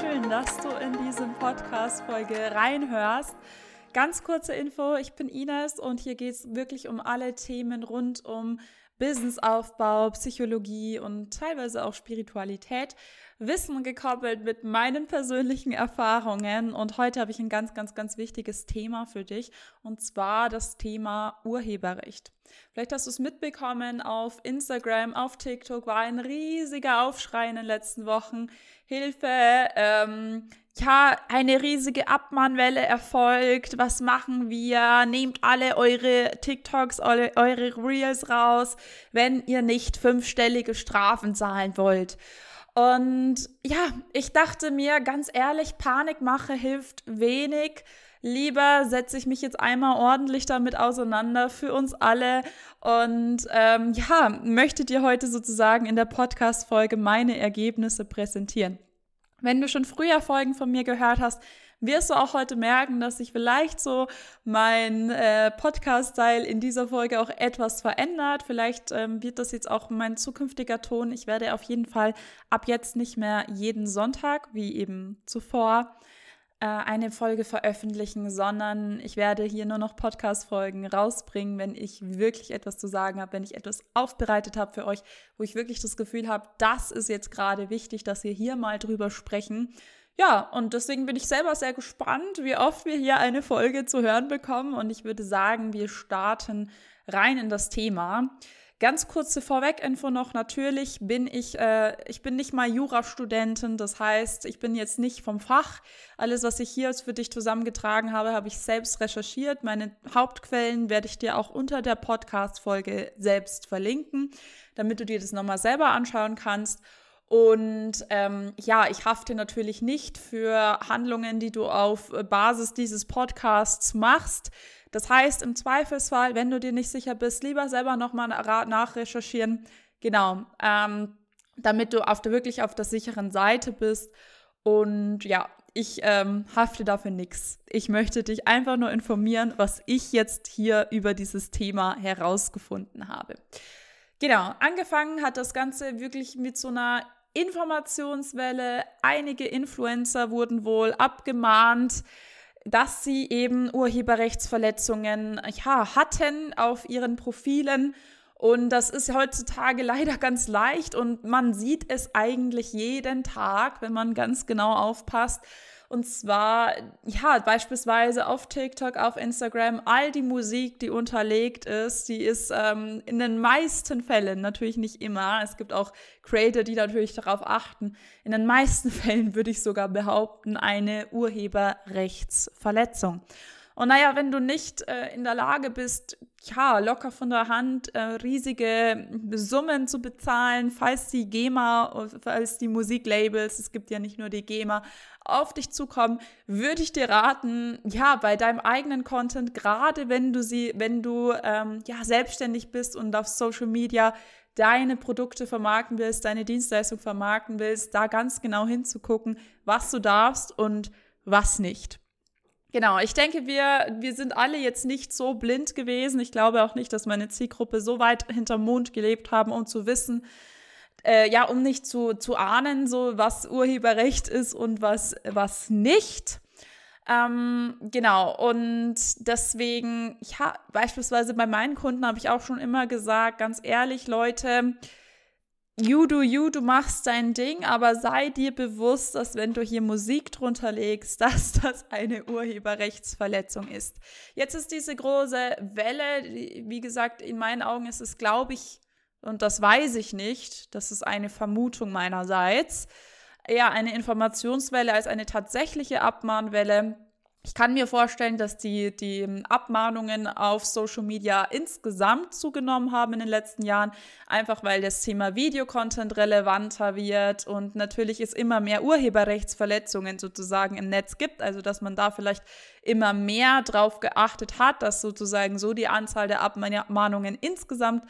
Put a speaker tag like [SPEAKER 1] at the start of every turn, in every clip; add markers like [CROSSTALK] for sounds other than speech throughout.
[SPEAKER 1] schön, dass du in diese Podcast-Folge reinhörst. Ganz kurze Info, ich bin Ines und hier geht es wirklich um alle Themen rund um Businessaufbau, Psychologie und teilweise auch Spiritualität. Wissen gekoppelt mit meinen persönlichen Erfahrungen. Und heute habe ich ein ganz, ganz, ganz wichtiges Thema für dich. Und zwar das Thema Urheberrecht. Vielleicht hast du es mitbekommen, auf Instagram, auf TikTok war ein riesiger Aufschrei in den letzten Wochen. Hilfe, ähm, ja, eine riesige Abmahnwelle erfolgt. Was machen wir? Nehmt alle eure TikToks, eure, eure Reels raus, wenn ihr nicht fünfstellige Strafen zahlen wollt. Und ja, ich dachte mir ganz ehrlich, Panikmache hilft wenig. Lieber setze ich mich jetzt einmal ordentlich damit auseinander für uns alle und ähm, ja, möchte dir heute sozusagen in der Podcast-Folge meine Ergebnisse präsentieren. Wenn du schon früher Folgen von mir gehört hast, wirst du auch heute merken, dass sich vielleicht so mein äh, Podcast-Style in dieser Folge auch etwas verändert. Vielleicht ähm, wird das jetzt auch mein zukünftiger Ton. Ich werde auf jeden Fall ab jetzt nicht mehr jeden Sonntag, wie eben zuvor, eine Folge veröffentlichen, sondern ich werde hier nur noch Podcast-Folgen rausbringen, wenn ich wirklich etwas zu sagen habe, wenn ich etwas aufbereitet habe für euch, wo ich wirklich das Gefühl habe, das ist jetzt gerade wichtig, dass wir hier mal drüber sprechen. Ja, und deswegen bin ich selber sehr gespannt, wie oft wir hier eine Folge zu hören bekommen. Und ich würde sagen, wir starten rein in das Thema. Ganz kurze Vorweg-Info noch. Natürlich bin ich, äh, ich bin nicht mal Jurastudentin. Das heißt, ich bin jetzt nicht vom Fach. Alles, was ich hier für dich zusammengetragen habe, habe ich selbst recherchiert. Meine Hauptquellen werde ich dir auch unter der Podcast-Folge selbst verlinken, damit du dir das nochmal selber anschauen kannst. Und ähm, ja, ich hafte natürlich nicht für Handlungen, die du auf Basis dieses Podcasts machst. Das heißt, im Zweifelsfall, wenn du dir nicht sicher bist, lieber selber nochmal nachrecherchieren. Genau, ähm, damit du auf der, wirklich auf der sicheren Seite bist. Und ja, ich ähm, hafte dafür nichts. Ich möchte dich einfach nur informieren, was ich jetzt hier über dieses Thema herausgefunden habe. Genau, angefangen hat das Ganze wirklich mit so einer Informationswelle. Einige Influencer wurden wohl abgemahnt, dass sie eben Urheberrechtsverletzungen ja, hatten auf ihren Profilen. Und das ist heutzutage leider ganz leicht und man sieht es eigentlich jeden Tag, wenn man ganz genau aufpasst. Und zwar, ja, beispielsweise auf TikTok, auf Instagram, all die Musik, die unterlegt ist, die ist ähm, in den meisten Fällen, natürlich nicht immer, es gibt auch Creator, die natürlich darauf achten, in den meisten [LAUGHS] Fällen würde ich sogar behaupten, eine Urheberrechtsverletzung. Und naja, wenn du nicht äh, in der Lage bist, ja, locker von der Hand äh, riesige Summen zu bezahlen, falls die GEMA, falls die Musiklabels, es gibt ja nicht nur die GEMA, auf dich zukommen, würde ich dir raten, ja, bei deinem eigenen Content, gerade wenn du sie, wenn du ähm, ja selbstständig bist und auf Social Media deine Produkte vermarkten willst, deine Dienstleistung vermarkten willst, da ganz genau hinzugucken, was du darfst und was nicht. Genau, ich denke, wir, wir sind alle jetzt nicht so blind gewesen. Ich glaube auch nicht, dass meine Zielgruppe so weit hinterm Mond gelebt haben, um zu wissen, äh, ja, um nicht zu, zu ahnen, so was Urheberrecht ist und was, was nicht. Ähm, genau, und deswegen, ja, beispielsweise bei meinen Kunden habe ich auch schon immer gesagt, ganz ehrlich, Leute, you do you, du machst dein Ding, aber sei dir bewusst, dass wenn du hier Musik drunter legst, [LAUGHS] dass das eine Urheberrechtsverletzung ist. Jetzt ist diese große Welle, wie gesagt, in meinen Augen ist es, glaube ich, und das weiß ich nicht, das ist eine Vermutung meinerseits, eher eine Informationswelle als eine tatsächliche Abmahnwelle. Ich kann mir vorstellen, dass die, die Abmahnungen auf Social Media insgesamt zugenommen haben in den letzten Jahren, einfach weil das Thema Videocontent relevanter wird und natürlich es immer mehr Urheberrechtsverletzungen sozusagen im Netz gibt, also dass man da vielleicht immer mehr drauf geachtet hat, dass sozusagen so die Anzahl der Abmahnungen insgesamt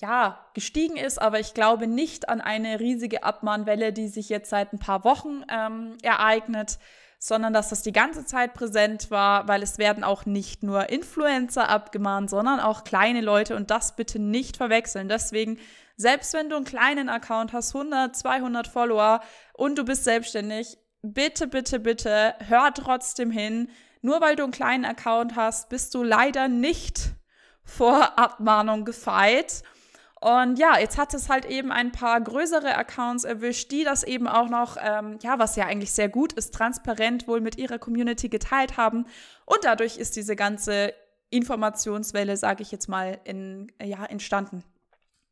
[SPEAKER 1] ja, gestiegen ist, aber ich glaube nicht an eine riesige Abmahnwelle, die sich jetzt seit ein paar Wochen ähm, ereignet sondern dass das die ganze Zeit präsent war, weil es werden auch nicht nur Influencer abgemahnt, sondern auch kleine Leute und das bitte nicht verwechseln. Deswegen, selbst wenn du einen kleinen Account hast, 100, 200 Follower und du bist selbstständig, bitte, bitte, bitte, hör trotzdem hin. Nur weil du einen kleinen Account hast, bist du leider nicht vor Abmahnung gefeit. Und ja, jetzt hat es halt eben ein paar größere Accounts erwischt, die das eben auch noch, ähm, ja, was ja eigentlich sehr gut ist, transparent wohl mit ihrer Community geteilt haben. Und dadurch ist diese ganze Informationswelle, sage ich jetzt mal, in, ja, entstanden.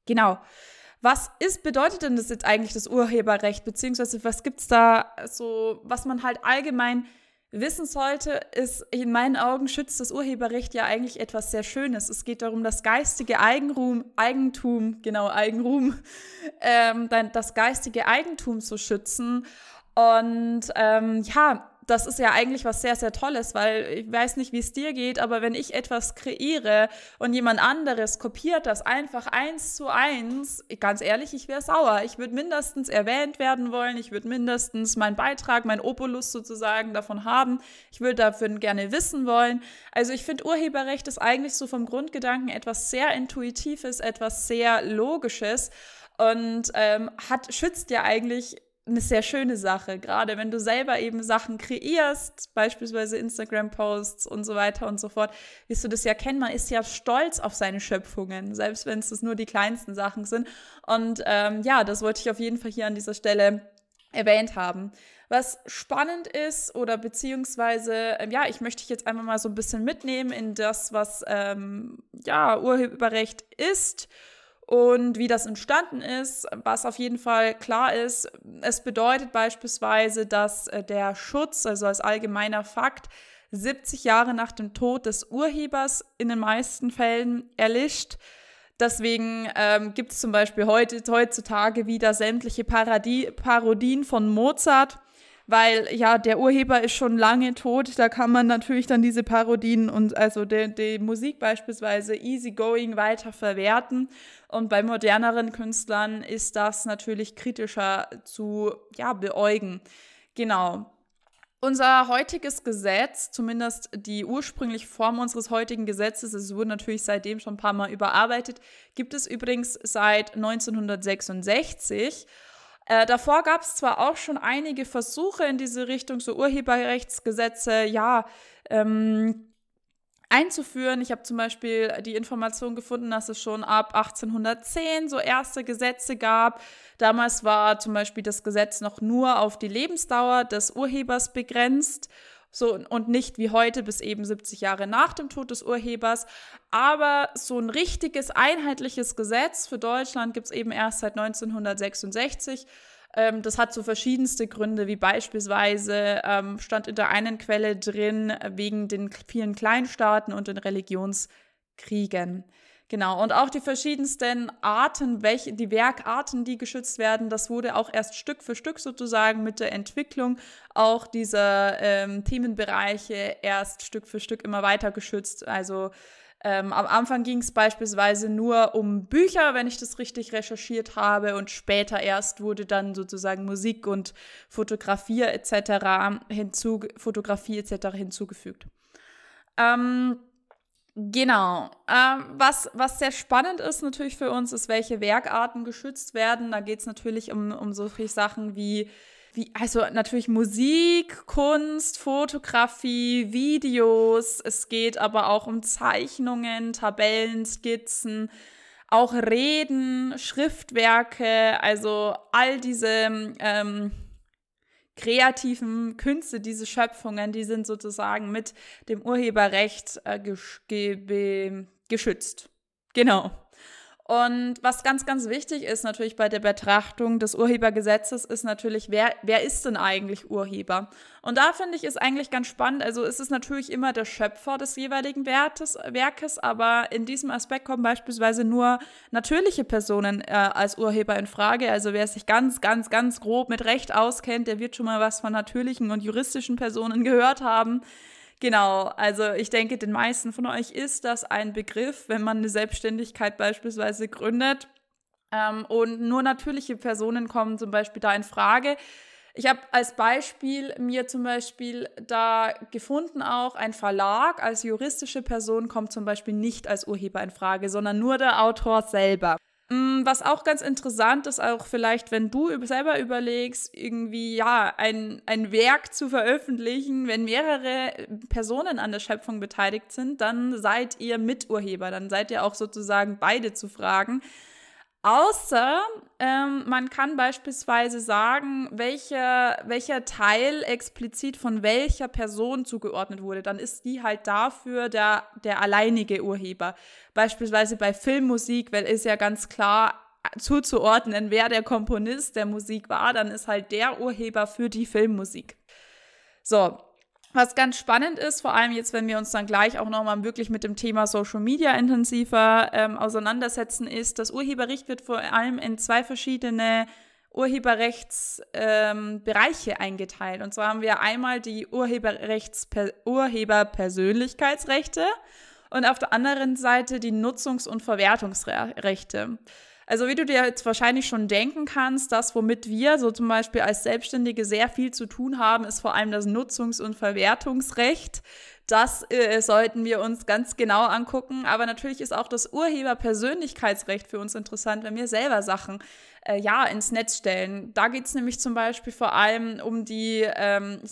[SPEAKER 1] Genau. Was ist, bedeutet denn das jetzt eigentlich das Urheberrecht, beziehungsweise was gibt es da so, was man halt allgemein wissen sollte, ist, in meinen Augen schützt das Urheberrecht ja eigentlich etwas sehr Schönes. Es geht darum, das geistige Eigenrum, Eigentum, genau, Eigenrum, [LAUGHS] ähm, das geistige Eigentum zu schützen. Und ähm, ja, das ist ja eigentlich was sehr, sehr Tolles, weil ich weiß nicht, wie es dir geht, aber wenn ich etwas kreiere und jemand anderes kopiert das einfach eins zu eins, ganz ehrlich, ich wäre sauer. Ich würde mindestens erwähnt werden wollen, ich würde mindestens meinen Beitrag, mein Opulus sozusagen davon haben. Ich würde dafür gerne wissen wollen. Also ich finde, Urheberrecht ist eigentlich so vom Grundgedanken etwas sehr Intuitives, etwas sehr Logisches und ähm, hat, schützt ja eigentlich eine sehr schöne Sache, gerade wenn du selber eben Sachen kreierst, beispielsweise Instagram-Posts und so weiter und so fort, wirst du das ja kennen. Man ist ja stolz auf seine Schöpfungen, selbst wenn es nur die kleinsten Sachen sind. Und ähm, ja, das wollte ich auf jeden Fall hier an dieser Stelle erwähnt haben. Was spannend ist oder beziehungsweise, ähm, ja, ich möchte dich jetzt einfach mal so ein bisschen mitnehmen in das, was ähm, ja Urheberrecht ist und wie das entstanden ist, was auf jeden Fall klar ist, es bedeutet beispielsweise, dass äh, der Schutz, also als allgemeiner Fakt, 70 Jahre nach dem Tod des Urhebers in den meisten Fällen erlischt. Deswegen ähm, gibt es zum Beispiel heute, heutzutage wieder sämtliche Parodie, Parodien von Mozart weil ja, der Urheber ist schon lange tot, da kann man natürlich dann diese Parodien und also die, die Musik beispielsweise easygoing weiter verwerten. Und bei moderneren Künstlern ist das natürlich kritischer zu ja, beäugen. Genau. Unser heutiges Gesetz, zumindest die ursprüngliche Form unseres heutigen Gesetzes, es wurde natürlich seitdem schon ein paar Mal überarbeitet, gibt es übrigens seit 1966. Äh, davor gab es zwar auch schon einige Versuche in diese Richtung, so Urheberrechtsgesetze, ja, ähm, einzuführen. Ich habe zum Beispiel die Information gefunden, dass es schon ab 1810 so erste Gesetze gab. Damals war zum Beispiel das Gesetz noch nur auf die Lebensdauer des Urhebers begrenzt. So, und nicht wie heute bis eben 70 Jahre nach dem Tod des Urhebers. Aber so ein richtiges, einheitliches Gesetz für Deutschland gibt es eben erst seit 1966. Ähm, das hat so verschiedenste Gründe, wie beispielsweise ähm, stand in der einen Quelle drin, wegen den vielen Kleinstaaten und den Religionskriegen. Genau, und auch die verschiedensten Arten, welche, die Werkarten, die geschützt werden, das wurde auch erst Stück für Stück sozusagen mit der Entwicklung auch dieser ähm, Themenbereiche erst Stück für Stück immer weiter geschützt. Also ähm, am Anfang ging es beispielsweise nur um Bücher, wenn ich das richtig recherchiert habe, und später erst wurde dann sozusagen Musik und Fotografie etc. hinzu, Fotografie etc. hinzugefügt. Ähm, Genau. Ähm, was, was sehr spannend ist natürlich für uns, ist, welche Werkarten geschützt werden. Da geht es natürlich um, um solche Sachen wie, wie, also natürlich Musik, Kunst, Fotografie, Videos. Es geht aber auch um Zeichnungen, Tabellen, Skizzen, auch Reden, Schriftwerke, also all diese ähm, kreativen Künste, diese Schöpfungen, die sind sozusagen mit dem Urheberrecht äh, geschützt. Genau. Und was ganz, ganz wichtig ist natürlich bei der Betrachtung des Urhebergesetzes, ist natürlich, wer, wer ist denn eigentlich Urheber? Und da finde ich es eigentlich ganz spannend. Also es ist natürlich immer der Schöpfer des jeweiligen Wertes, Werkes, aber in diesem Aspekt kommen beispielsweise nur natürliche Personen äh, als Urheber in Frage. Also wer sich ganz, ganz, ganz grob mit Recht auskennt, der wird schon mal was von natürlichen und juristischen Personen gehört haben. Genau, also ich denke, den meisten von euch ist das ein Begriff, wenn man eine Selbstständigkeit beispielsweise gründet. Ähm, und nur natürliche Personen kommen zum Beispiel da in Frage. Ich habe als Beispiel mir zum Beispiel da gefunden auch, ein Verlag als juristische Person kommt zum Beispiel nicht als Urheber in Frage, sondern nur der Autor selber. Mm, was auch ganz interessant ist, auch vielleicht, wenn du selber überlegst, irgendwie, ja, ein, ein Werk zu veröffentlichen, wenn mehrere Personen an der Schöpfung beteiligt sind, dann seid ihr Miturheber, dann seid ihr auch sozusagen beide zu fragen. Außer ähm, man kann beispielsweise sagen, welcher, welcher Teil explizit von welcher Person zugeordnet wurde. Dann ist die halt dafür der, der alleinige Urheber. Beispielsweise bei Filmmusik, weil ist ja ganz klar zuzuordnen, wer der Komponist der Musik war, dann ist halt der Urheber für die Filmmusik. So, was ganz spannend ist, vor allem jetzt, wenn wir uns dann gleich auch nochmal wirklich mit dem Thema Social Media intensiver ähm, auseinandersetzen, ist, das Urheberrecht wird vor allem in zwei verschiedene Urheberrechtsbereiche ähm, eingeteilt. Und zwar haben wir einmal die Urheberrechts Urheberpersönlichkeitsrechte und auf der anderen Seite die Nutzungs- und Verwertungsrechte. Also wie du dir jetzt wahrscheinlich schon denken kannst, das, womit wir so zum Beispiel als Selbstständige sehr viel zu tun haben, ist vor allem das Nutzungs- und Verwertungsrecht. Das äh, sollten wir uns ganz genau angucken. Aber natürlich ist auch das Urheberpersönlichkeitsrecht für uns interessant, wenn wir selber Sachen äh, ja ins Netz stellen. Da geht es nämlich zum Beispiel vor allem um die ähm,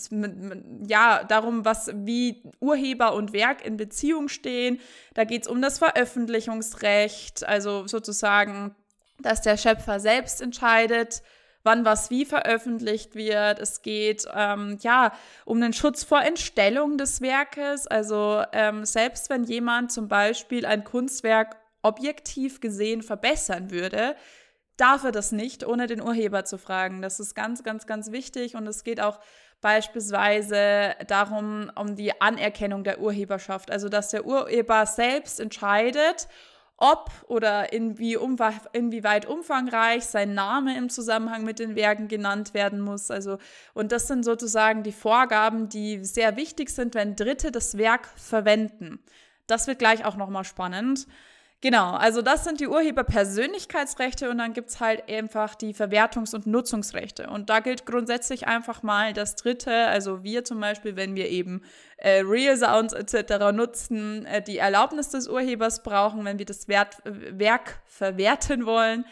[SPEAKER 1] ja darum, was wie Urheber und Werk in Beziehung stehen. Da geht es um das Veröffentlichungsrecht, also sozusagen dass der Schöpfer selbst entscheidet, wann was wie veröffentlicht wird. Es geht ähm, ja um den Schutz vor Entstellung des Werkes. Also ähm, selbst wenn jemand zum Beispiel ein Kunstwerk objektiv gesehen verbessern würde, darf er das nicht, ohne den Urheber zu fragen. Das ist ganz, ganz, ganz wichtig und es geht auch beispielsweise darum, um die Anerkennung der Urheberschaft. Also, dass der Urheber selbst entscheidet, ob oder inwie inwieweit umfangreich sein Name im Zusammenhang mit den Werken genannt werden muss. Also, und das sind sozusagen die Vorgaben, die sehr wichtig sind, wenn Dritte das Werk verwenden. Das wird gleich auch nochmal spannend. Genau, also das sind die Urheberpersönlichkeitsrechte und dann gibt es halt einfach die Verwertungs- und Nutzungsrechte. Und da gilt grundsätzlich einfach mal das Dritte, also wir zum Beispiel, wenn wir eben äh, Real Sounds etc. nutzen, äh, die Erlaubnis des Urhebers brauchen, wenn wir das Wert, Werk verwerten wollen.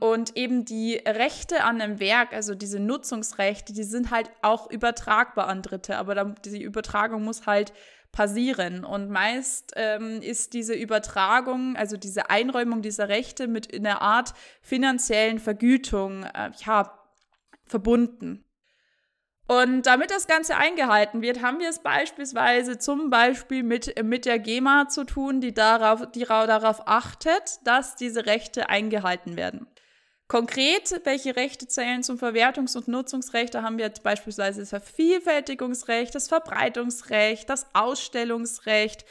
[SPEAKER 1] Und eben die Rechte an einem Werk, also diese Nutzungsrechte, die sind halt auch übertragbar an Dritte, aber dann, die Übertragung muss halt passieren. Und meist ähm, ist diese Übertragung, also diese Einräumung dieser Rechte mit einer Art finanziellen Vergütung äh, ja, verbunden. Und damit das Ganze eingehalten wird, haben wir es beispielsweise zum Beispiel mit, mit der GEMA zu tun, die darauf, die darauf achtet, dass diese Rechte eingehalten werden. Konkret, welche Rechte zählen zum Verwertungs- und Nutzungsrecht? Da haben wir jetzt beispielsweise das Vervielfältigungsrecht, das Verbreitungsrecht, das Ausstellungsrecht,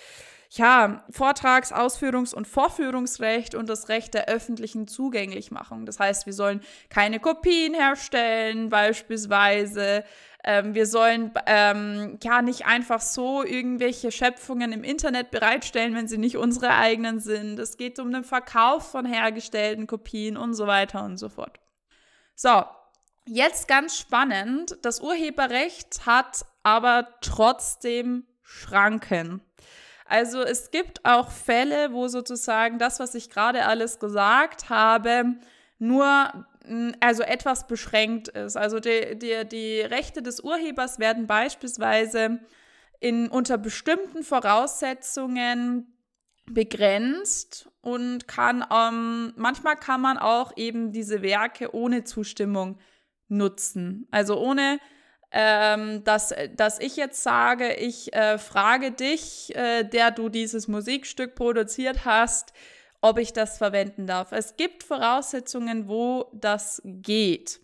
[SPEAKER 1] ja, Vortrags-, Ausführungs- und Vorführungsrecht und das Recht der öffentlichen Zugänglichmachung. Das heißt, wir sollen keine Kopien herstellen, beispielsweise. Ähm, wir sollen ähm, ja nicht einfach so irgendwelche Schöpfungen im Internet bereitstellen, wenn sie nicht unsere eigenen sind. Es geht um den Verkauf von hergestellten Kopien und so weiter und so fort. So, jetzt ganz spannend. Das Urheberrecht hat aber trotzdem Schranken. Also es gibt auch Fälle, wo sozusagen das, was ich gerade alles gesagt habe, nur also etwas beschränkt ist. Also die, die, die Rechte des Urhebers werden beispielsweise in, unter bestimmten Voraussetzungen begrenzt und kann ähm, manchmal kann man auch eben diese Werke ohne Zustimmung nutzen. Also ohne ähm, dass, dass ich jetzt sage, ich äh, frage dich, äh, der du dieses Musikstück produziert hast, ob ich das verwenden darf. Es gibt Voraussetzungen, wo das geht.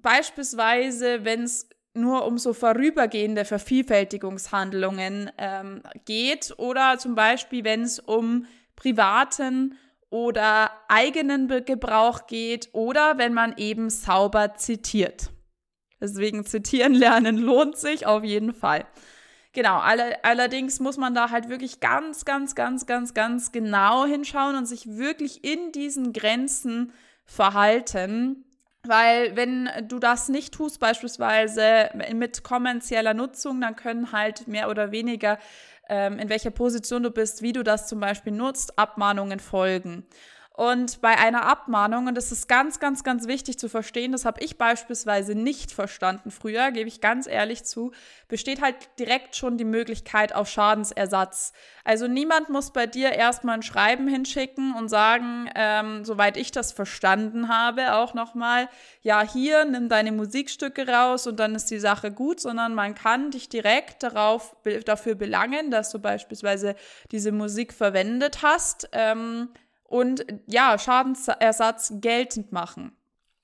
[SPEAKER 1] Beispielsweise, wenn es nur um so vorübergehende Vervielfältigungshandlungen ähm, geht oder zum Beispiel, wenn es um privaten oder eigenen Gebrauch geht oder wenn man eben sauber zitiert. Deswegen zitieren lernen lohnt sich auf jeden Fall. Genau, alle, allerdings muss man da halt wirklich ganz, ganz, ganz, ganz, ganz genau hinschauen und sich wirklich in diesen Grenzen verhalten. Weil wenn du das nicht tust, beispielsweise mit kommerzieller Nutzung, dann können halt mehr oder weniger, ähm, in welcher Position du bist, wie du das zum Beispiel nutzt, Abmahnungen folgen. Und bei einer Abmahnung, und das ist ganz, ganz, ganz wichtig zu verstehen, das habe ich beispielsweise nicht verstanden früher, gebe ich ganz ehrlich zu, besteht halt direkt schon die Möglichkeit auf Schadensersatz. Also niemand muss bei dir erstmal ein Schreiben hinschicken und sagen, ähm, soweit ich das verstanden habe, auch nochmal, ja, hier, nimm deine Musikstücke raus und dann ist die Sache gut, sondern man kann dich direkt darauf, dafür belangen, dass du beispielsweise diese Musik verwendet hast. Ähm, und ja, Schadensersatz geltend machen.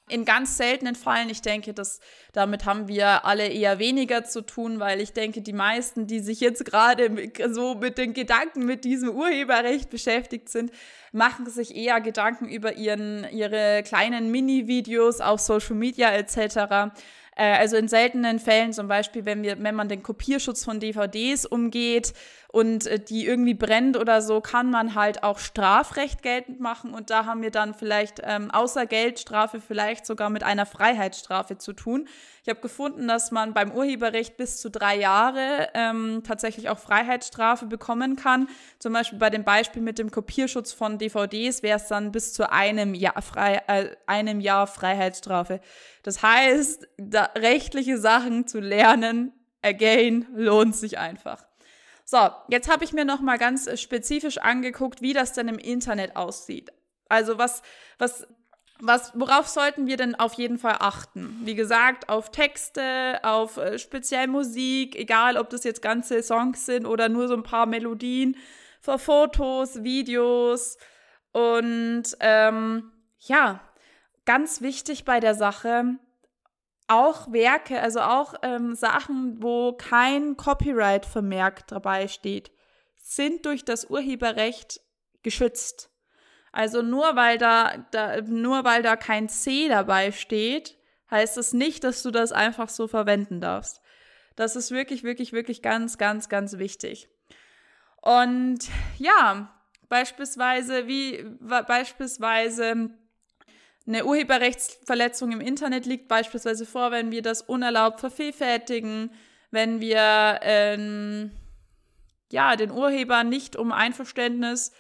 [SPEAKER 1] In ganz seltenen Fällen, ich denke, dass damit haben wir alle eher weniger zu tun, weil ich denke, die meisten, die sich jetzt gerade so mit den Gedanken mit diesem Urheberrecht beschäftigt sind, machen sich eher Gedanken über ihren, ihre kleinen Mini-Videos auf Social Media etc. Äh, also in seltenen Fällen, zum Beispiel, wenn, wir, wenn man den Kopierschutz von DVDs umgeht und äh, die irgendwie brennt oder so, kann man halt auch Strafrecht geltend machen. Und da haben wir dann vielleicht ähm, außer Geldstrafe vielleicht sogar mit einer Freiheitsstrafe zu tun. Ich habe gefunden, dass man beim Urheberrecht bis zu drei Jahre ähm, tatsächlich auch Freiheitsstrafe bekommen kann. Zum Beispiel bei dem Beispiel mit dem Kopierschutz von DVDs wäre es dann bis zu einem Jahr, frei, äh, einem Jahr Freiheitsstrafe. Das heißt, da rechtliche Sachen zu lernen, again, lohnt sich einfach. So, jetzt habe ich mir noch mal ganz spezifisch angeguckt, wie das denn im Internet aussieht. Also was, was was, worauf sollten wir denn auf jeden Fall achten? Wie gesagt, auf Texte, auf äh, speziell Musik, egal ob das jetzt ganze Songs sind oder nur so ein paar Melodien, für Fotos, Videos und ähm, ja, ganz wichtig bei der Sache, auch Werke, also auch ähm, Sachen, wo kein Copyright-Vermerk dabei steht, sind durch das Urheberrecht geschützt. Also nur weil da, da, nur weil da kein C dabei steht, heißt das nicht, dass du das einfach so verwenden darfst. Das ist wirklich, wirklich, wirklich ganz, ganz, ganz wichtig. Und ja, beispielsweise, wie beispielsweise eine Urheberrechtsverletzung im Internet liegt beispielsweise vor, wenn wir das unerlaubt vervielfältigen, wenn wir ähm, ja, den Urheber nicht um Einverständnis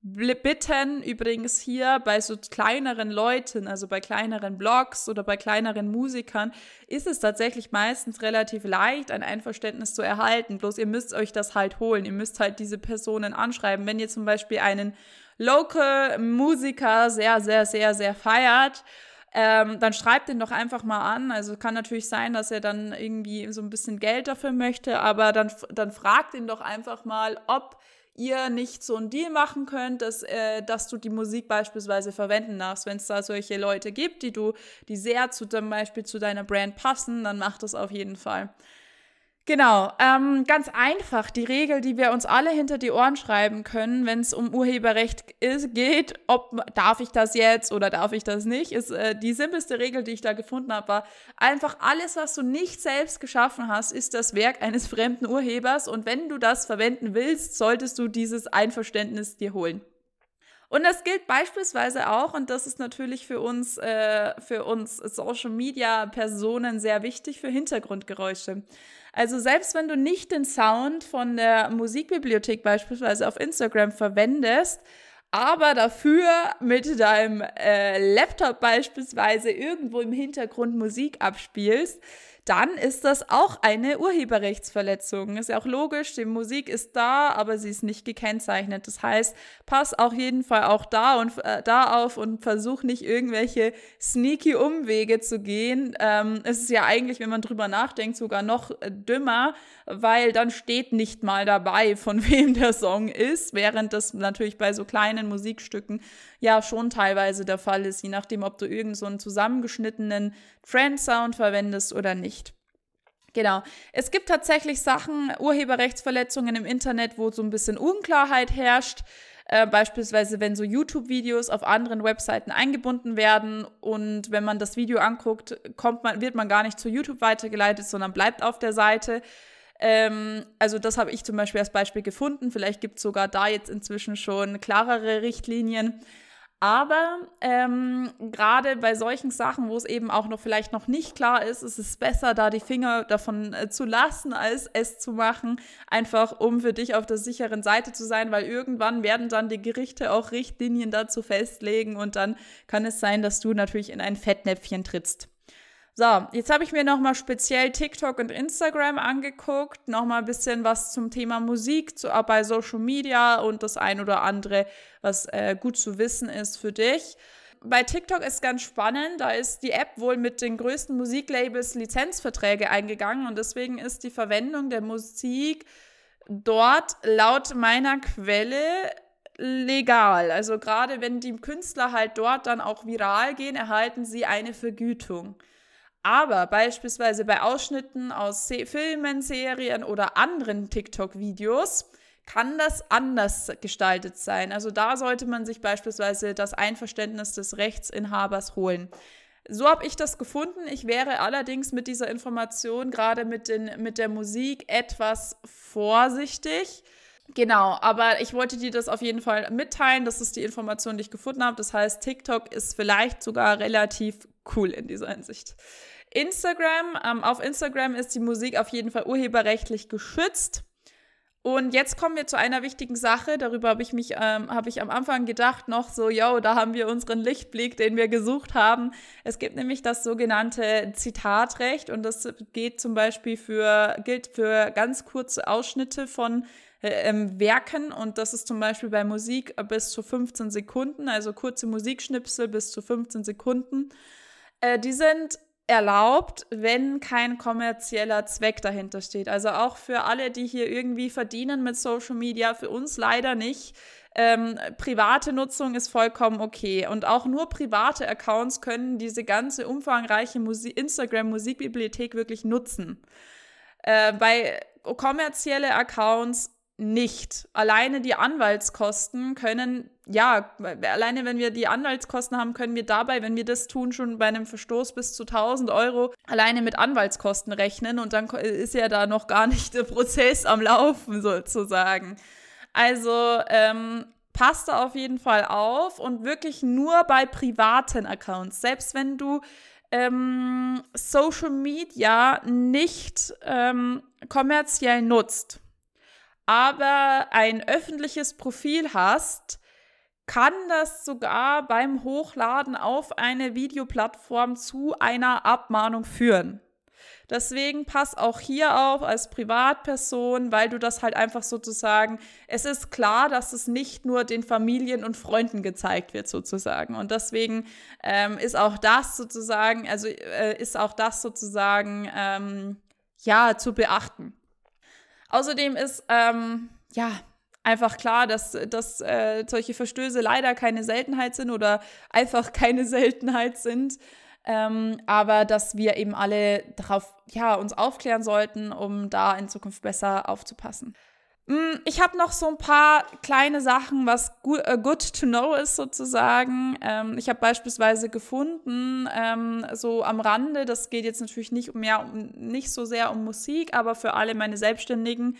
[SPEAKER 1] bitten, übrigens hier bei so kleineren Leuten, also bei kleineren Blogs oder bei kleineren Musikern, ist es tatsächlich meistens relativ leicht, ein Einverständnis zu erhalten. Bloß ihr müsst euch das halt holen. Ihr müsst halt diese Personen anschreiben. Wenn ihr zum Beispiel einen Local-Musiker sehr, sehr, sehr, sehr feiert, ähm, dann schreibt ihn doch einfach mal an. Also kann natürlich sein, dass er dann irgendwie so ein bisschen Geld dafür möchte, aber dann, dann fragt ihn doch einfach mal, ob ihr nicht so einen Deal machen könnt, dass, äh, dass du die Musik beispielsweise verwenden darfst. Wenn es da solche Leute gibt, die du, die sehr zu, zum Beispiel zu deiner Brand passen, dann mach das auf jeden Fall. Genau, ähm, ganz einfach. Die Regel, die wir uns alle hinter die Ohren schreiben können, wenn es um Urheberrecht ist, geht, ob darf ich das jetzt oder darf ich das nicht, ist äh, die simpelste Regel, die ich da gefunden habe, war einfach alles, was du nicht selbst geschaffen hast, ist das Werk eines fremden Urhebers und wenn du das verwenden willst, solltest du dieses Einverständnis dir holen. Und das gilt beispielsweise auch, und das ist natürlich für uns, äh, für uns Social Media Personen sehr wichtig, für Hintergrundgeräusche. Also selbst wenn du nicht den Sound von der Musikbibliothek beispielsweise auf Instagram verwendest, aber dafür mit deinem äh, Laptop beispielsweise irgendwo im Hintergrund Musik abspielst, dann ist das auch eine Urheberrechtsverletzung. Ist ja auch logisch, die Musik ist da, aber sie ist nicht gekennzeichnet. Das heißt, pass auf jeden Fall auch da und äh, da auf und versuch nicht irgendwelche sneaky Umwege zu gehen. Ähm, es ist ja eigentlich, wenn man drüber nachdenkt, sogar noch äh, dümmer, weil dann steht nicht mal dabei, von [LAUGHS] wem der Song ist, während das natürlich bei so kleinen Musikstücken ja schon teilweise der Fall ist, je nachdem, ob du irgendeinen so zusammengeschnittenen Trend-Sound verwendest oder nicht. Genau. Es gibt tatsächlich Sachen, Urheberrechtsverletzungen im Internet, wo so ein bisschen Unklarheit herrscht. Äh, beispielsweise, wenn so YouTube-Videos auf anderen Webseiten eingebunden werden und wenn man das Video anguckt, kommt man, wird man gar nicht zu YouTube weitergeleitet, sondern bleibt auf der Seite. Ähm, also das habe ich zum Beispiel als Beispiel gefunden. Vielleicht gibt es sogar da jetzt inzwischen schon klarere Richtlinien. Aber ähm, gerade bei solchen Sachen, wo es eben auch noch vielleicht noch nicht klar ist, ist es besser, da die Finger davon äh, zu lassen, als es zu machen, einfach um für dich auf der sicheren Seite zu sein, weil irgendwann werden dann die Gerichte auch Richtlinien dazu festlegen und dann kann es sein, dass du natürlich in ein Fettnäpfchen trittst. So, jetzt habe ich mir nochmal speziell TikTok und Instagram angeguckt, nochmal ein bisschen was zum Thema Musik zu, bei Social Media und das ein oder andere, was äh, gut zu wissen ist für dich. Bei TikTok ist ganz spannend, da ist die App wohl mit den größten Musiklabels Lizenzverträge eingegangen und deswegen ist die Verwendung der Musik dort laut meiner Quelle legal. Also gerade wenn die Künstler halt dort dann auch viral gehen, erhalten sie eine Vergütung. Aber beispielsweise bei Ausschnitten aus Se Filmen, Serien oder anderen TikTok-Videos kann das anders gestaltet sein. Also da sollte man sich beispielsweise das Einverständnis des Rechtsinhabers holen. So habe ich das gefunden. Ich wäre allerdings mit dieser Information, gerade mit, mit der Musik, etwas vorsichtig. Genau, aber ich wollte dir das auf jeden Fall mitteilen. Das ist die Information, die ich gefunden habe. Das heißt, TikTok ist vielleicht sogar relativ cool in dieser Hinsicht. Instagram, ähm, auf Instagram ist die Musik auf jeden Fall urheberrechtlich geschützt. Und jetzt kommen wir zu einer wichtigen Sache. Darüber habe ich mich, ähm, habe ich am Anfang gedacht noch so, yo, da haben wir unseren Lichtblick, den wir gesucht haben. Es gibt nämlich das sogenannte Zitatrecht und das geht zum Beispiel für, gilt für ganz kurze Ausschnitte von äh, ähm, Werken und das ist zum Beispiel bei Musik bis zu 15 Sekunden, also kurze Musikschnipsel bis zu 15 Sekunden. Äh, die sind erlaubt, wenn kein kommerzieller Zweck dahinter steht. Also auch für alle, die hier irgendwie verdienen mit Social Media, für uns leider nicht. Ähm, private Nutzung ist vollkommen okay. Und auch nur private Accounts können diese ganze umfangreiche Instagram-Musikbibliothek wirklich nutzen. Äh, bei kommerzielle Accounts nicht. Alleine die Anwaltskosten können, ja, alleine wenn wir die Anwaltskosten haben, können wir dabei, wenn wir das tun, schon bei einem Verstoß bis zu 1000 Euro alleine mit Anwaltskosten rechnen und dann ist ja da noch gar nicht der Prozess am Laufen sozusagen. Also ähm, passt da auf jeden Fall auf und wirklich nur bei privaten Accounts. Selbst wenn du ähm, Social Media nicht ähm, kommerziell nutzt aber ein öffentliches Profil hast, kann das sogar beim Hochladen auf eine Videoplattform zu einer Abmahnung führen. Deswegen pass auch hier auf als Privatperson, weil du das halt einfach sozusagen, es ist klar, dass es nicht nur den Familien und Freunden gezeigt wird sozusagen. Und deswegen ähm, ist auch das sozusagen, also äh, ist auch das sozusagen, ähm, ja, zu beachten. Außerdem ist ähm, ja einfach klar, dass, dass äh, solche Verstöße leider keine Seltenheit sind oder einfach [LAUGHS] keine Seltenheit sind. Ähm, aber dass wir eben alle darauf, ja, uns aufklären sollten, um da in Zukunft besser aufzupassen. Mm, ich habe noch so ein paar kleine Sachen, was good, uh, good to know ist sozusagen. Ähm, ich habe beispielsweise gefunden, ähm, so am Rande, das geht jetzt natürlich nicht mehr nicht so sehr um Musik, aber für alle meine Selbstständigen,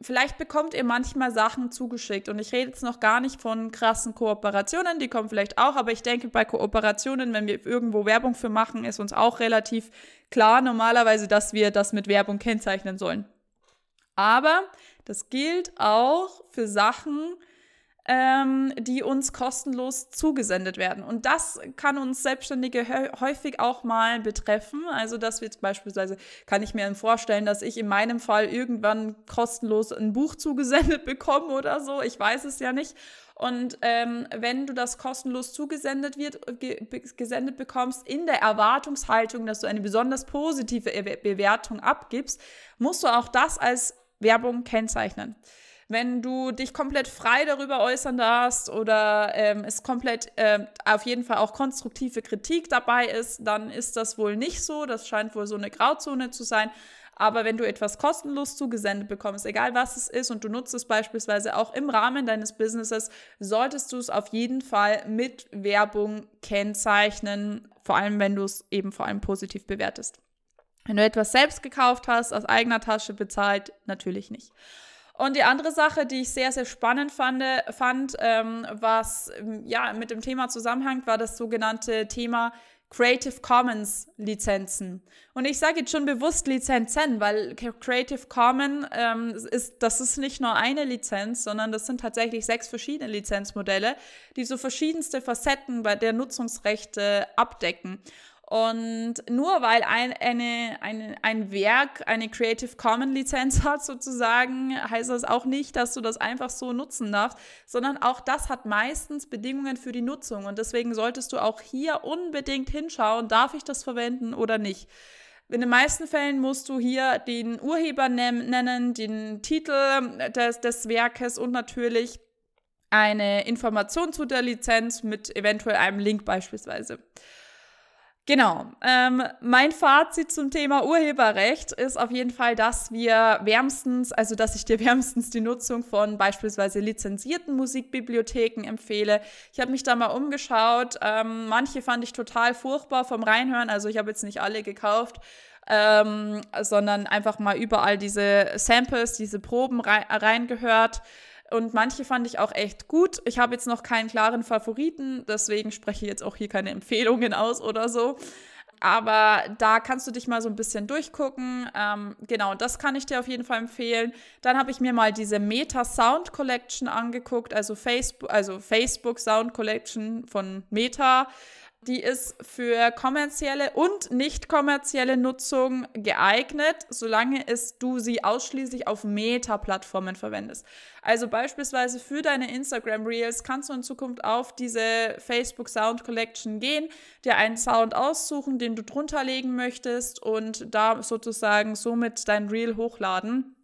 [SPEAKER 1] vielleicht bekommt ihr manchmal Sachen zugeschickt. Und ich rede jetzt noch gar nicht von krassen Kooperationen, die kommen vielleicht auch, aber ich denke, bei Kooperationen, wenn wir irgendwo Werbung für machen, ist uns auch relativ klar normalerweise, dass wir das mit Werbung kennzeichnen sollen. Aber das gilt auch für Sachen, ähm, die uns kostenlos zugesendet werden. Und das kann uns Selbstständige häufig auch mal betreffen. Also, dass wir beispielsweise, kann ich mir vorstellen, dass ich in meinem Fall irgendwann kostenlos ein Buch [LAUGHS] zugesendet bekomme oder so. Ich weiß es ja nicht. Und ähm, wenn du das kostenlos zugesendet wird, ge gesendet bekommst, in der Erwartungshaltung, dass du eine besonders positive Bewertung abgibst, musst du auch das als Werbung kennzeichnen. Wenn du dich komplett frei darüber äußern darfst oder ähm, es komplett äh, auf jeden Fall auch konstruktive Kritik dabei ist, dann ist das wohl nicht so. Das scheint wohl so eine Grauzone zu sein. Aber wenn du etwas kostenlos zugesendet bekommst, egal was es ist, und du nutzt es beispielsweise auch im Rahmen deines Businesses, solltest du es auf jeden Fall mit Werbung kennzeichnen, vor allem wenn du es eben vor allem positiv bewertest. Wenn du etwas selbst gekauft hast, aus eigener Tasche bezahlt, natürlich nicht. Und die andere Sache, die ich sehr, sehr spannend fand, fand ähm, was ja mit dem Thema zusammenhängt, war das sogenannte Thema Creative Commons Lizenzen. Und ich sage jetzt schon bewusst Lizenzen, weil Creative Commons ähm, ist, das ist nicht nur eine Lizenz, sondern das sind tatsächlich sechs verschiedene Lizenzmodelle, die so verschiedenste Facetten bei der Nutzungsrechte abdecken. Und nur weil ein, eine, eine, ein Werk eine Creative Commons Lizenz [LAUGHS] hat, sozusagen, heißt das auch nicht, dass du das einfach so nutzen darfst, sondern auch das hat meistens Bedingungen für die Nutzung. Und deswegen solltest du auch hier unbedingt hinschauen, darf ich das verwenden oder nicht. In den meisten Fällen musst du hier den Urheber nennen, den Titel des, des Werkes und natürlich eine Information zu der Lizenz mit eventuell einem Link beispielsweise. Genau. Ähm, mein Fazit zum Thema Urheberrecht ist auf jeden Fall, dass wir wärmstens, also dass ich dir [LAUGHS] wärmstens die Nutzung von beispielsweise lizenzierten Musikbibliotheken empfehle. Ich habe mich da mal umgeschaut. Ähm, manche fand ich total furchtbar vom Reinhören. Also ich habe jetzt nicht alle gekauft. Ähm, sondern einfach mal überall diese Samples, diese Proben reingehört. Und manche fand ich auch echt gut. Ich habe jetzt noch keinen klaren Favoriten, deswegen spreche ich jetzt auch hier keine Empfehlungen aus oder so. Aber da kannst du dich mal so ein bisschen durchgucken. Ähm, genau, das kann ich dir auf jeden Fall empfehlen. Dann habe ich mir mal diese Meta Sound Collection angeguckt, also Facebook, also Facebook Sound Collection von Meta. Die ist für kommerzielle und nicht kommerzielle Nutzung geeignet, solange es du sie ausschließlich auf Meta-Plattformen verwendest. Also beispielsweise für deine Instagram Reels kannst du in Zukunft auf diese Facebook Sound Collection gehen, dir einen Sound aussuchen, den du drunter legen möchtest und da sozusagen somit dein Reel hochladen.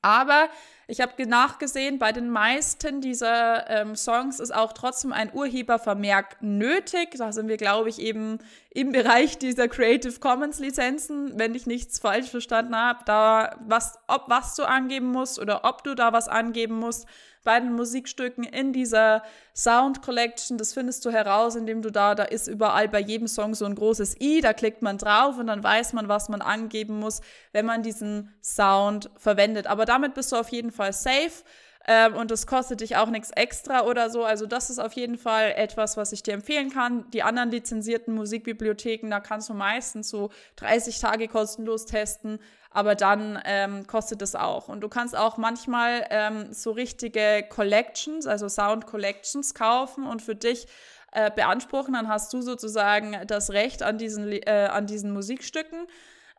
[SPEAKER 1] Aber ich habe nachgesehen, bei den meisten dieser ähm, Songs ist auch trotzdem ein Urhebervermerk nötig. Da sind wir, glaube ich, eben im Bereich dieser Creative Commons Lizenzen, wenn ich nichts falsch verstanden habe, da was, ob was du angeben musst oder ob du da was angeben musst bei den Musikstücken in dieser Sound Collection. Das findest du heraus, indem du da, da ist überall bei jedem Song so ein großes i, da klickt man drauf und dann weiß man, was man angeben muss, wenn man diesen Sound verwendet. Aber damit bist du auf jeden Fall safe. Ähm, und das kostet dich auch nichts extra oder so. Also das ist auf jeden Fall etwas, was ich dir empfehlen kann. Die anderen lizenzierten Musikbibliotheken, da kannst du meistens so 30 Tage kostenlos testen, aber dann ähm, kostet es auch. Und du kannst auch manchmal ähm, so richtige Collections, also Sound Collections kaufen und für dich äh, beanspruchen. Dann hast du sozusagen das Recht an diesen, äh, an diesen Musikstücken.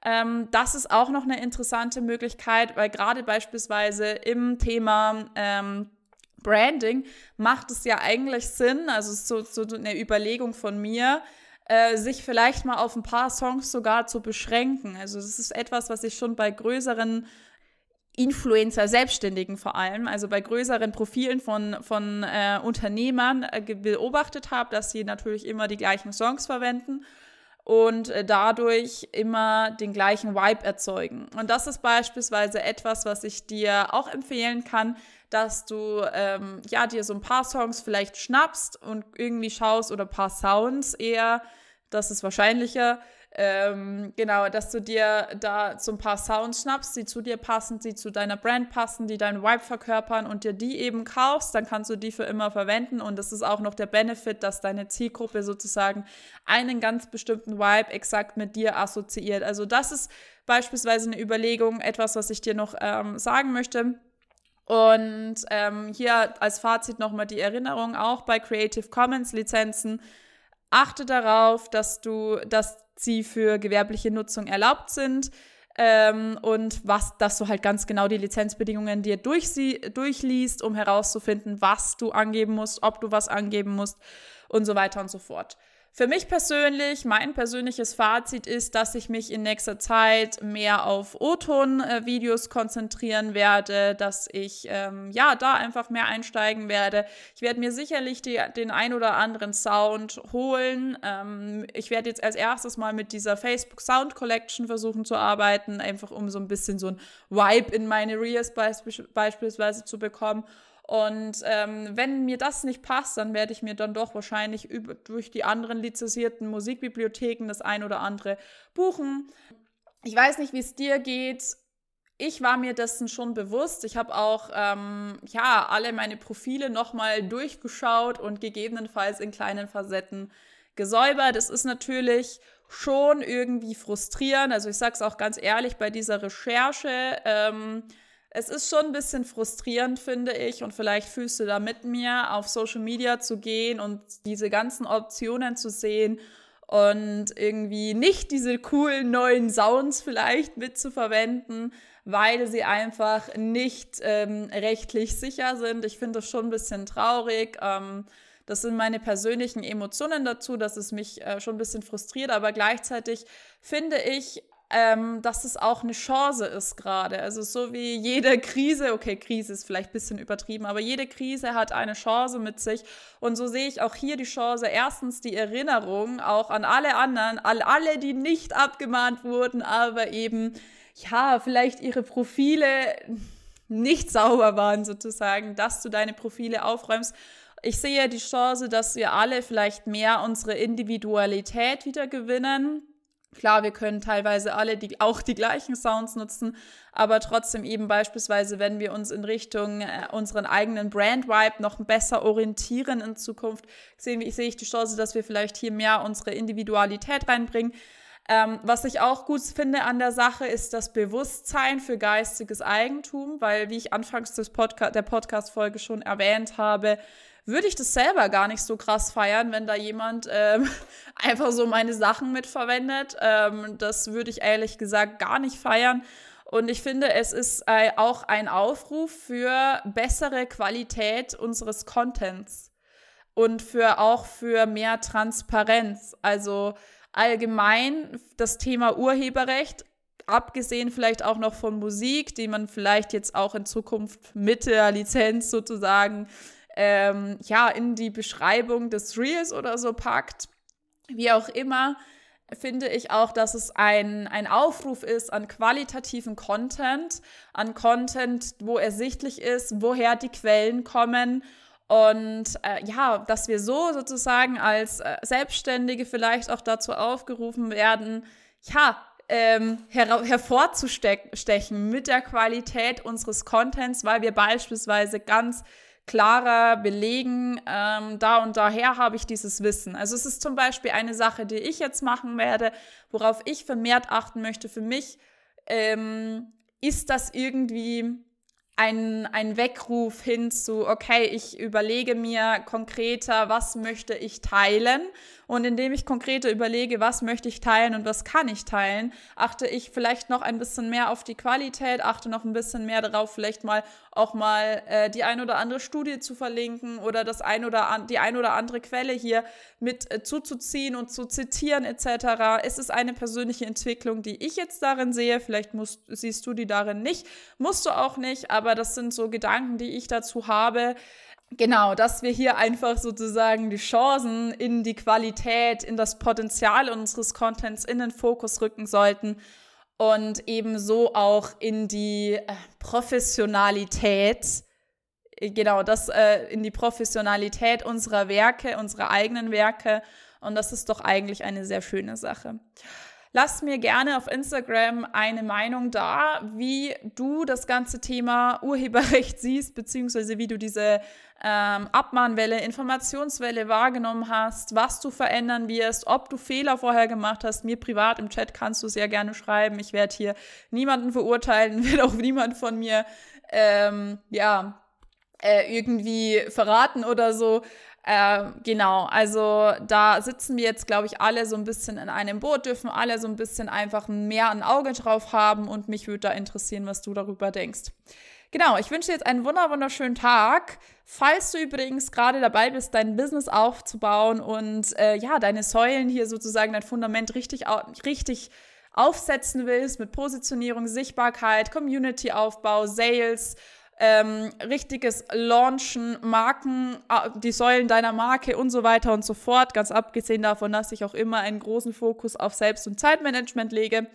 [SPEAKER 1] Ähm, das ist auch noch eine interessante Möglichkeit, weil gerade beispielsweise im Thema ähm, Branding macht es ja eigentlich Sinn, also so, so eine Überlegung von mir, äh, sich vielleicht mal auf ein paar Songs sogar zu beschränken. Also das ist etwas, was ich schon bei größeren Influencer, Selbstständigen vor allem, also bei größeren Profilen von, von äh, Unternehmern äh, beobachtet habe, dass sie natürlich immer die gleichen Songs verwenden und äh, dadurch immer den gleichen Vibe erzeugen. Und das ist beispielsweise etwas, was ich dir auch empfehlen kann, dass du ähm, ja dir so ein paar Songs vielleicht schnappst und irgendwie schaust oder ein paar Sounds eher, das ist wahrscheinlicher, ähm, genau, dass du dir da so ein paar Sounds schnappst, die zu dir passen, die zu deiner Brand passen, die deinen Vibe verkörpern und dir die eben kaufst, dann kannst du die für immer verwenden und das ist auch noch der Benefit, dass deine Zielgruppe sozusagen einen ganz bestimmten Vibe exakt mit dir assoziiert. Also das ist beispielsweise eine Überlegung, etwas, was ich dir noch ähm, sagen möchte. Und ähm, hier als Fazit nochmal die Erinnerung auch bei Creative Commons Lizenzen. Achte darauf, dass du, dass sie für gewerbliche Nutzung erlaubt sind ähm, und was, dass du halt ganz genau die Lizenzbedingungen dir durch sie, durchliest, um herauszufinden, was du angeben musst, ob du was angeben musst und so weiter und so fort. Für mich persönlich, mein persönliches Fazit ist, dass ich mich in nächster Zeit mehr auf O-Ton-Videos konzentrieren werde, dass ich ähm, ja da einfach mehr einsteigen werde. Ich werde mir sicherlich die, den ein oder anderen Sound holen. Ähm, ich werde jetzt als erstes mal mit dieser Facebook Sound Collection versuchen zu arbeiten, einfach um so ein bisschen so ein Vibe in meine Reels beispielsweise zu bekommen. Und ähm, wenn mir das nicht passt, dann werde ich mir dann doch wahrscheinlich über, durch die anderen lizenzierten Musikbibliotheken das ein oder andere buchen. Ich weiß nicht, wie es dir geht. ich war mir dessen schon bewusst. Ich habe auch ähm, ja alle meine Profile nochmal durchgeschaut und gegebenenfalls in kleinen Facetten gesäubert. Es ist natürlich schon irgendwie frustrierend. Also ich sage es auch ganz ehrlich bei dieser Recherche. Ähm, es ist schon ein bisschen frustrierend, finde ich, und vielleicht fühlst du da mit mir, auf Social Media zu gehen und diese ganzen Optionen zu sehen und irgendwie nicht diese coolen neuen Sounds vielleicht mitzuverwenden, weil sie einfach nicht ähm, rechtlich sicher sind. Ich finde das schon ein bisschen traurig. Ähm, das sind meine persönlichen Emotionen dazu, dass es mich äh, schon ein bisschen frustriert, aber gleichzeitig finde ich, ähm, dass es auch eine Chance ist gerade. Also so wie jede Krise, okay, Krise ist vielleicht ein bisschen übertrieben, aber jede Krise hat eine Chance mit sich. Und so sehe ich auch hier die Chance, erstens die Erinnerung auch an alle anderen, an alle, die nicht abgemahnt wurden, aber eben, ja, vielleicht ihre Profile nicht sauber waren sozusagen, dass du deine Profile aufräumst. Ich sehe die Chance, dass wir alle vielleicht mehr unsere Individualität wieder gewinnen Klar, wir können teilweise alle die, auch die gleichen Sounds nutzen, aber trotzdem eben beispielsweise, wenn wir uns in Richtung äh, unseren eigenen Brand-Vibe noch besser orientieren in Zukunft, sehe ich die Chance, dass wir vielleicht hier mehr unsere Individualität reinbringen. Ähm, was ich auch gut finde an der Sache ist das Bewusstsein für geistiges Eigentum, weil, wie ich anfangs des Podca der Podcast-Folge schon erwähnt habe, würde ich das selber gar nicht so krass feiern, wenn da jemand ähm, [LAUGHS] einfach so meine Sachen mitverwendet. Ähm, das würde ich ehrlich gesagt gar nicht feiern. Und ich finde, es ist äh, auch ein Aufruf für bessere Qualität unseres Contents und für auch für mehr Transparenz. Also allgemein das Thema Urheberrecht, abgesehen vielleicht auch noch von Musik, die man vielleicht jetzt auch in Zukunft mit der Lizenz sozusagen ähm, ja, in die Beschreibung des Reels oder so packt. Wie auch immer, finde ich auch, dass es ein, ein Aufruf ist an qualitativen Content, an Content, wo ersichtlich ist, woher die Quellen kommen. Und äh, ja, dass wir so sozusagen als äh, Selbstständige vielleicht auch dazu aufgerufen werden, ja, ähm, her hervorzustechen mit der Qualität unseres Contents, weil wir beispielsweise ganz klarer belegen, ähm, da und daher habe ich dieses Wissen. Also es ist zum Beispiel eine Sache, die ich jetzt machen werde, worauf ich vermehrt achten möchte. Für mich ähm, ist das irgendwie ein, ein Weckruf hin zu, okay, ich überlege mir konkreter, was möchte ich teilen. Und indem ich konkreter überlege, was möchte ich teilen und was kann ich teilen, achte ich vielleicht noch ein bisschen mehr auf die Qualität, achte noch ein bisschen mehr darauf, vielleicht mal auch mal äh, die ein oder andere Studie zu verlinken oder das ein oder an, die ein oder andere Quelle hier mit äh, zuzuziehen und zu zitieren etc. Es ist eine persönliche Entwicklung, die ich jetzt darin sehe. Vielleicht musst, siehst du die darin nicht, musst du auch nicht, aber das sind so Gedanken, die ich dazu habe. Genau, dass wir hier einfach sozusagen die Chancen in die Qualität, in das Potenzial unseres Contents in den Fokus rücken sollten und ebenso auch in die äh, Professionalität, genau, das äh, in die Professionalität unserer Werke, unserer eigenen Werke. Und das ist doch eigentlich eine sehr schöne Sache. Lass mir gerne auf Instagram eine Meinung da, wie du das ganze Thema Urheberrecht [LAUGHS] siehst, beziehungsweise wie du diese ähm, Abmahnwelle, Informationswelle wahrgenommen hast, was du verändern wirst, ob du Fehler vorher gemacht hast. Mir privat im Chat kannst du sehr gerne schreiben. Ich werde hier niemanden verurteilen, [LAUGHS] wird auch niemand von mir ähm, ja äh, irgendwie verraten oder so. Äh, genau, also da sitzen wir jetzt, glaube ich, alle so ein bisschen in einem Boot, dürfen alle so ein bisschen einfach mehr ein Auge drauf haben und mich würde da interessieren, was du darüber denkst. Genau, ich wünsche dir jetzt einen wunderschönen Tag. Falls du übrigens gerade dabei bist, dein Business aufzubauen und äh, ja, deine Säulen hier sozusagen, dein Fundament richtig, richtig aufsetzen willst mit Positionierung, Sichtbarkeit, Community-Aufbau, Sales, ähm, richtiges Launchen, Marken, äh, die Säulen deiner Marke und so weiter und so fort. Ganz abgesehen davon, dass ich auch immer einen großen Fokus auf Selbst- und Zeitmanagement lege.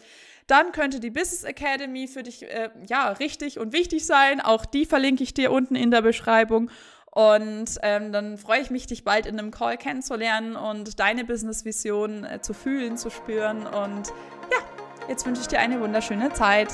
[SPEAKER 1] Dann könnte die Business Academy für dich äh, ja richtig und wichtig sein. Auch die verlinke ich dir unten in der Beschreibung. Und ähm, dann freue ich mich, dich bald in einem Call kennenzulernen und deine Business-Vision äh, zu fühlen, zu spüren. Und ja, jetzt wünsche ich dir eine wunderschöne Zeit.